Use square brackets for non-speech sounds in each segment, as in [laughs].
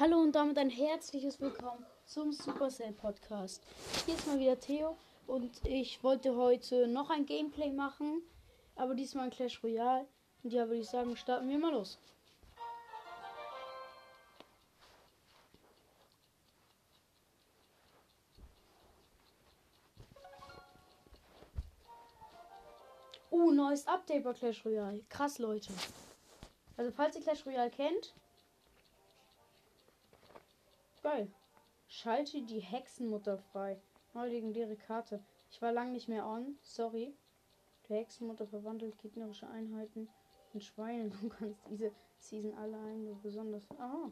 Hallo und damit ein herzliches Willkommen zum Supercell Podcast. Hier ist mal wieder Theo und ich wollte heute noch ein Gameplay machen, aber diesmal ein Clash Royale. Und ja, würde ich sagen, starten wir mal los. Uh, neues Update bei Clash Royale. Krass, Leute. Also, falls ihr Clash Royale kennt, geil. Schalte die Hexenmutter frei. Neue legendäre Karte. Ich war lang nicht mehr on. Sorry. Die Hexenmutter verwandelt gegnerische Einheiten in Schweine. Du kannst diese Season alle ein, besonders. Aha.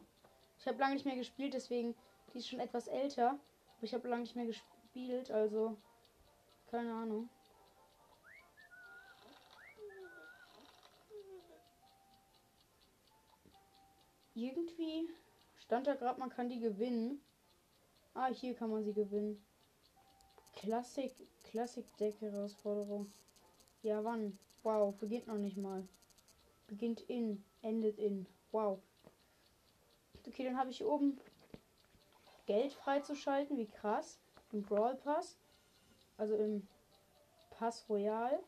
Ich habe lange nicht mehr gespielt, deswegen. Die ist schon etwas älter. Aber ich habe lange nicht mehr gespielt, also. Keine Ahnung. Irgendwie stand da gerade, man kann die gewinnen. Ah, hier kann man sie gewinnen. Klassik, Klassik-Deck-Herausforderung. Ja, wann? Wow, beginnt noch nicht mal. Beginnt in, endet in. Wow. Okay, dann habe ich hier oben Geld freizuschalten. Wie krass. Im Brawl Pass. Also im Pass Royal.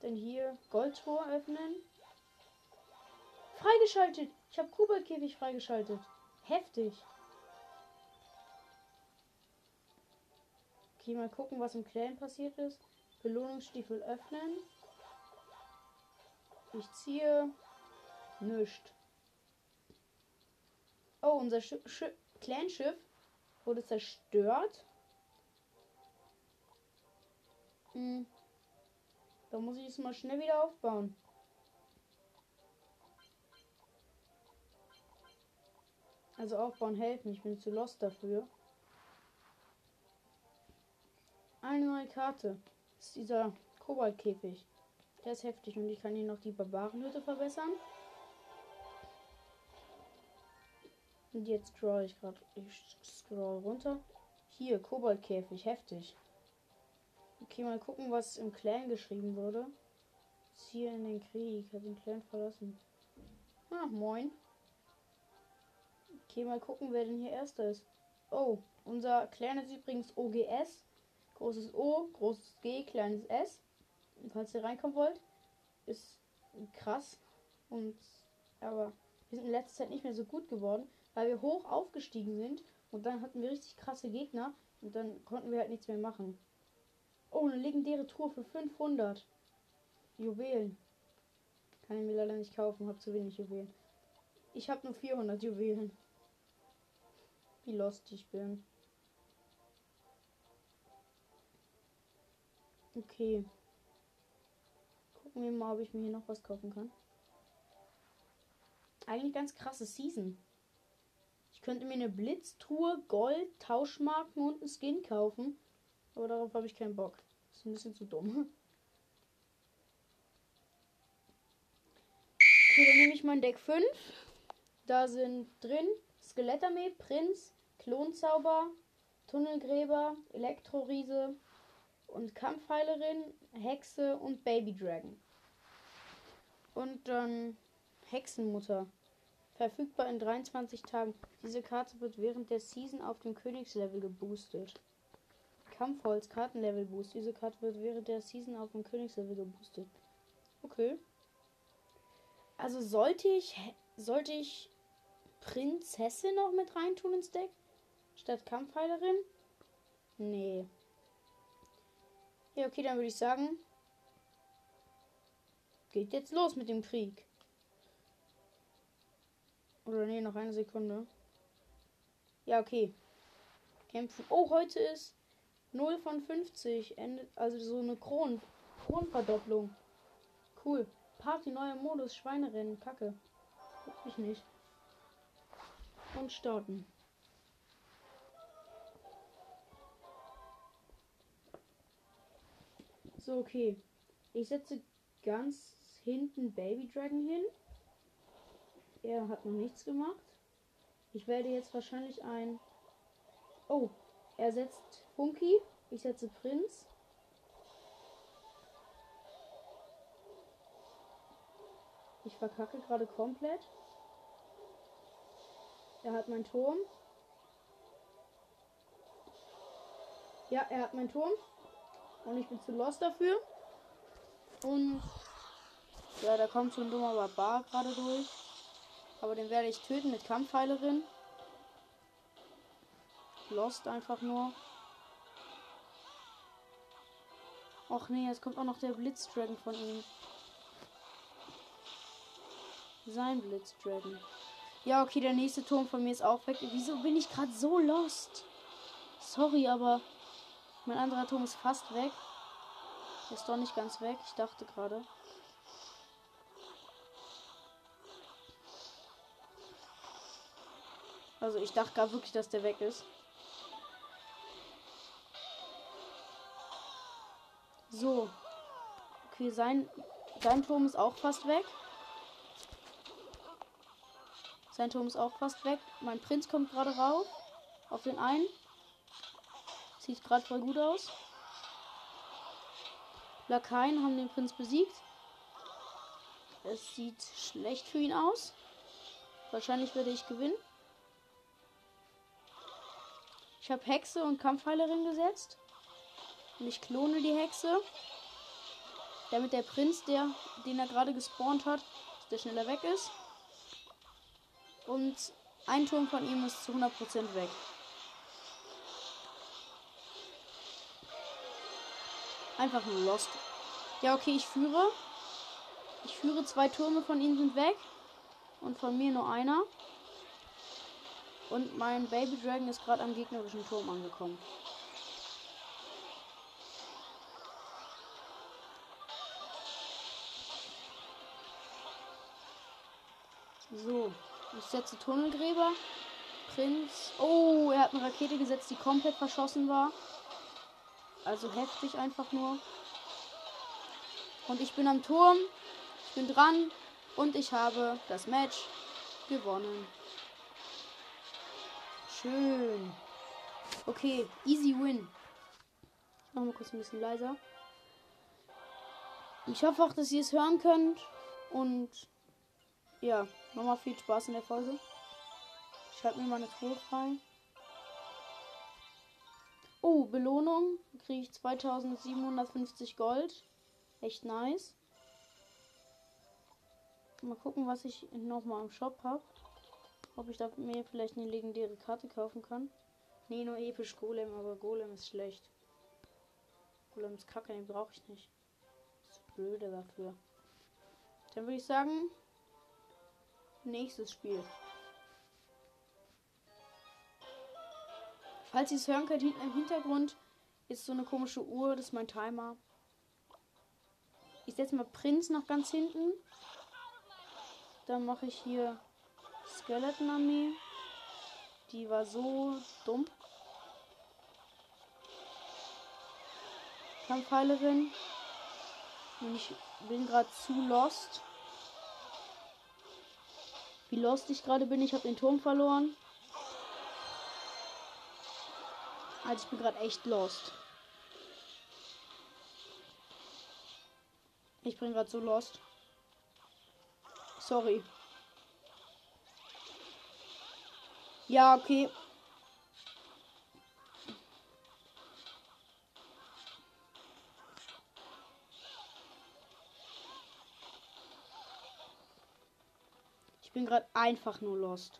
Dann hier Goldtor öffnen. Freigeschaltet. Ich habe Kugelkäfig freigeschaltet. Heftig. Okay, mal gucken, was im Clan passiert ist. Belohnungsstiefel öffnen. Ich ziehe. Nischt. Oh, unser Sch Sch Clanschiff wurde zerstört. Hm. Da muss ich es mal schnell wieder aufbauen. Also aufbauen helfen. Ich bin zu lost dafür. Eine neue Karte. Das ist dieser Kobaltkäfig. Der ist heftig und ich kann hier noch die Barbarenhütte verbessern. Und jetzt scroll ich gerade. Ich scroll runter. Hier, Kobaltkäfig, heftig. Okay, mal gucken, was im Clan geschrieben wurde. Hier in den Krieg, hat den Clan verlassen. Ah, moin. Okay, mal gucken, wer denn hier erster ist. Oh, unser Clan ist übrigens OGS. Großes O, großes G, kleines S. Falls ihr reinkommen wollt, ist krass. Und aber wir sind in letzter Zeit nicht mehr so gut geworden, weil wir hoch aufgestiegen sind und dann hatten wir richtig krasse Gegner und dann konnten wir halt nichts mehr machen. Oh, eine legendäre Tour für 500 Juwelen. Kann ich mir leider nicht kaufen, habe zu wenig Juwelen. Ich habe nur 400 Juwelen wie lost ich bin. Okay. Gucken wir mal, ob ich mir hier noch was kaufen kann. Eigentlich ganz krasse Season. Ich könnte mir eine Blitztruhe, Gold, Tauschmarken und einen Skin kaufen. Aber darauf habe ich keinen Bock. Ist ein bisschen zu dumm. [laughs] Okay, dann nehme ich mein Deck 5. Da sind drin Skelettarmee, Prinz, Klonzauber, Tunnelgräber, Elektroriese und Kampfheilerin, Hexe und Baby Dragon. Und dann Hexenmutter. Verfügbar in 23 Tagen. Diese Karte wird während der Season auf dem Königslevel geboostet. Kampfholz Kartenlevel Boost. Diese Karte wird während der Season auf dem Königslevel geboostet. Okay. Also sollte ich sollte ich Prinzessin noch mit reintun ins Deck? Statt Kampfheilerin? Nee. Ja, okay, dann würde ich sagen, geht jetzt los mit dem Krieg. Oder nee, noch eine Sekunde. Ja, okay. Kämpfen. Oh, heute ist 0 von 50. Endet, also so eine Kron Kronverdopplung. Cool. Party, neuer Modus, Schweinerennen. Kacke. Guck ich nicht. Und starten. So, okay. Ich setze ganz hinten Baby Dragon hin. Er hat noch nichts gemacht. Ich werde jetzt wahrscheinlich ein. Oh, er setzt Funky. Ich setze Prinz. Ich verkacke gerade komplett. Er hat meinen Turm. Ja, er hat meinen Turm. Und ich bin zu lost dafür. Und ja, da kommt so ein dummer Barbar gerade durch. Aber den werde ich töten mit Kampfheilerin. Lost einfach nur. Och nee, jetzt kommt auch noch der Blitzdragon von ihm. Sein Blitzdragon. Ja, okay, der nächste Turm von mir ist auch weg. Wieso bin ich gerade so lost? Sorry, aber mein anderer Turm ist fast weg. Ist doch nicht ganz weg. Ich dachte gerade. Also ich dachte gar wirklich, dass der weg ist. So. Okay, sein, sein Turm ist auch fast weg. Sein Turm ist auch fast weg. Mein Prinz kommt gerade rauf. Auf den einen. Sieht gerade voll gut aus. Lakaien haben den Prinz besiegt. Es sieht schlecht für ihn aus. Wahrscheinlich werde ich gewinnen. Ich habe Hexe und Kampfheilerin gesetzt. Und ich klone die Hexe. Damit der Prinz, der, den er gerade gespawnt hat, der schneller weg ist. Und ein Turm von ihm ist zu 100% weg. Einfach nur lost. Ja, okay, ich führe. Ich führe zwei Türme von ihnen sind weg. Und von mir nur einer. Und mein Baby Dragon ist gerade am gegnerischen Turm angekommen. So, ich setze Tunnelgräber. Prinz. Oh, er hat eine Rakete gesetzt, die komplett verschossen war. Also heftig einfach nur. Und ich bin am Turm. Ich bin dran. Und ich habe das Match gewonnen. Schön. Okay, easy win. Ich mach mal kurz ein bisschen leiser. Ich hoffe auch, dass ihr es hören könnt. Und ja, nochmal viel Spaß in der Folge. Schreibt mir mal eine Truhe frei. Oh, Belohnung. Kriege ich 2750 Gold. Echt nice. Mal gucken, was ich nochmal im Shop habe. Ob ich da mir vielleicht eine legendäre Karte kaufen kann. Nee, nur episch Golem, aber Golem ist schlecht. Golem ist kacke, den brauche ich nicht. Das ist blöde dafür. Dann würde ich sagen, nächstes Spiel. Falls ihr es hören könnt, hinten im Hintergrund ist so eine komische Uhr, das ist mein Timer. Ich setze mal Prinz noch ganz hinten. Dann mache ich hier Skeleton Armee. Die war so dumm. Kampfheilerin. Und ich bin gerade zu lost. Wie lost ich gerade bin, ich habe den Turm verloren. Also ich bin gerade echt lost. Ich bin gerade so lost. Sorry. Ja, okay. Gerade einfach nur lost.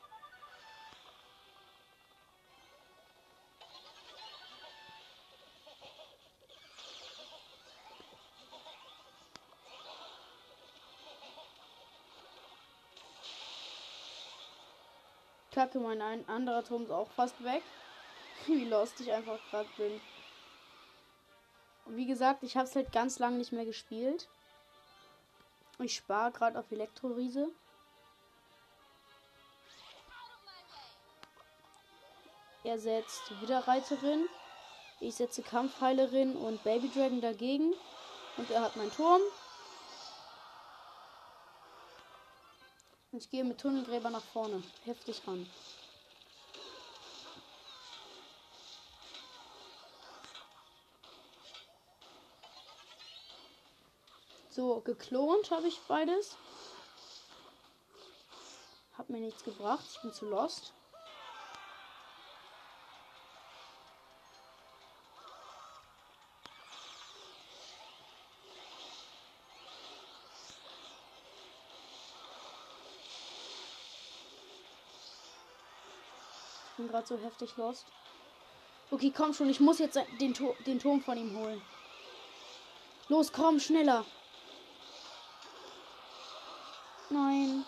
Kacke, mein ein anderer Turm ist auch fast weg. [laughs] Wie lost ich einfach gerade bin. Und wie gesagt, ich habe es halt ganz lange nicht mehr gespielt. Ich spare gerade auf Elektroriese. Er setzt Widerreiterin. Ich setze Kampfheilerin und Baby Dragon dagegen. Und er hat meinen Turm. Und ich gehe mit Tunnelgräber nach vorne. Heftig ran. So, geklont habe ich beides. Hat mir nichts gebracht. Ich bin zu lost. Bin gerade so heftig lost. Okay, komm schon. Ich muss jetzt den, den Turm von ihm holen. Los, komm, schneller. Nein.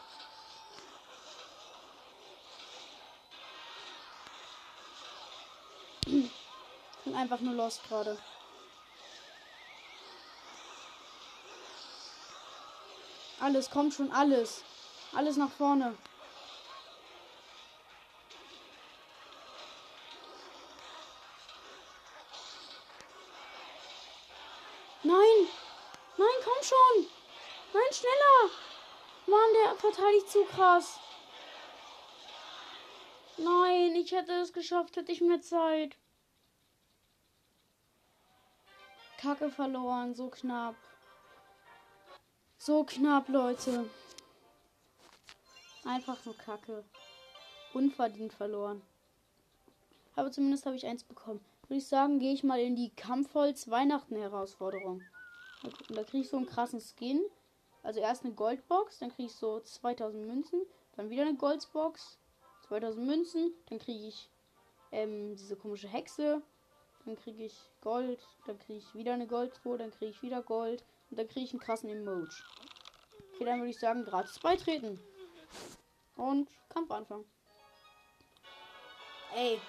Ich bin einfach nur lost gerade. Alles, kommt schon, alles. Alles nach vorne. Schon! Nein, schneller! Mann, der verteidigt zu krass. Nein, ich hätte es geschafft, hätte ich mehr Zeit. Kacke verloren, so knapp. So knapp, Leute. Einfach nur Kacke. Unverdient verloren. Aber zumindest habe ich eins bekommen. Würde ich sagen, gehe ich mal in die Kampfholz Herausforderung. Da kriege ich so einen krassen Skin. Also erst eine Goldbox, dann kriege ich so 2000 Münzen, dann wieder eine Goldbox, 2000 Münzen, dann kriege ich ähm, diese komische Hexe, dann kriege ich Gold, dann kriege ich wieder eine Goldtruhe, dann kriege ich wieder Gold und dann kriege ich einen krassen Emoji. Okay, dann würde ich sagen, gratis beitreten. Und Kampf anfangen. Ey,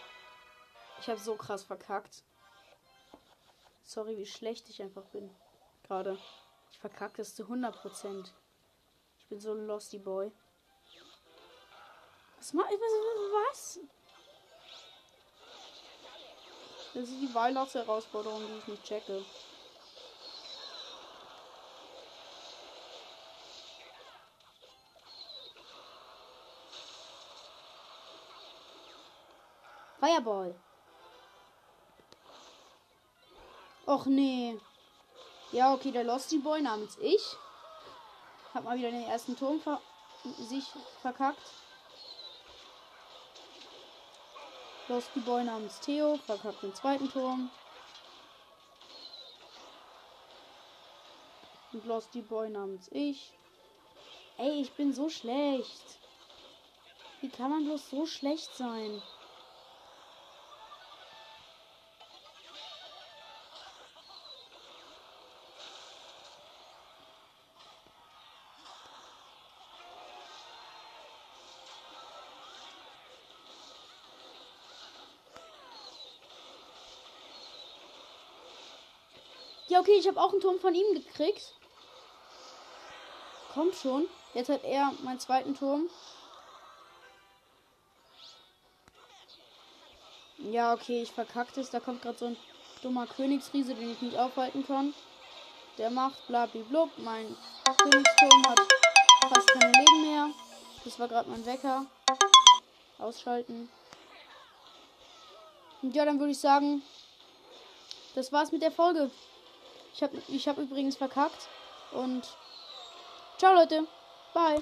ich habe so krass verkackt. Sorry, wie schlecht ich einfach bin. Gerade. Ich verkacke es zu 100%. Ich bin so ein Losty Boy. Was macht was? Das ist die Weihnachtsherausforderung, die ich nicht checke. Fireball. Och nee. Ja, okay, der Losty Boy namens ich. Hab mal wieder den ersten Turm ver sich verkackt. Losty Boy namens Theo verkackt den zweiten Turm. Und Losty Boy namens ich. Ey, ich bin so schlecht. Wie kann man bloß so schlecht sein? Ja, okay, ich habe auch einen Turm von ihm gekriegt. Kommt schon. Jetzt hat er meinen zweiten Turm. Ja, okay, ich verkackt es. Da kommt gerade so ein dummer Königsriese, den ich nicht aufhalten kann. Der macht blablablub. Mein Königsturm hat fast keine Leben mehr. Das war gerade mein Wecker. Ausschalten. Und ja, dann würde ich sagen, das war's mit der Folge. Ich habe ich hab übrigens verkackt. Und ciao Leute. Bye.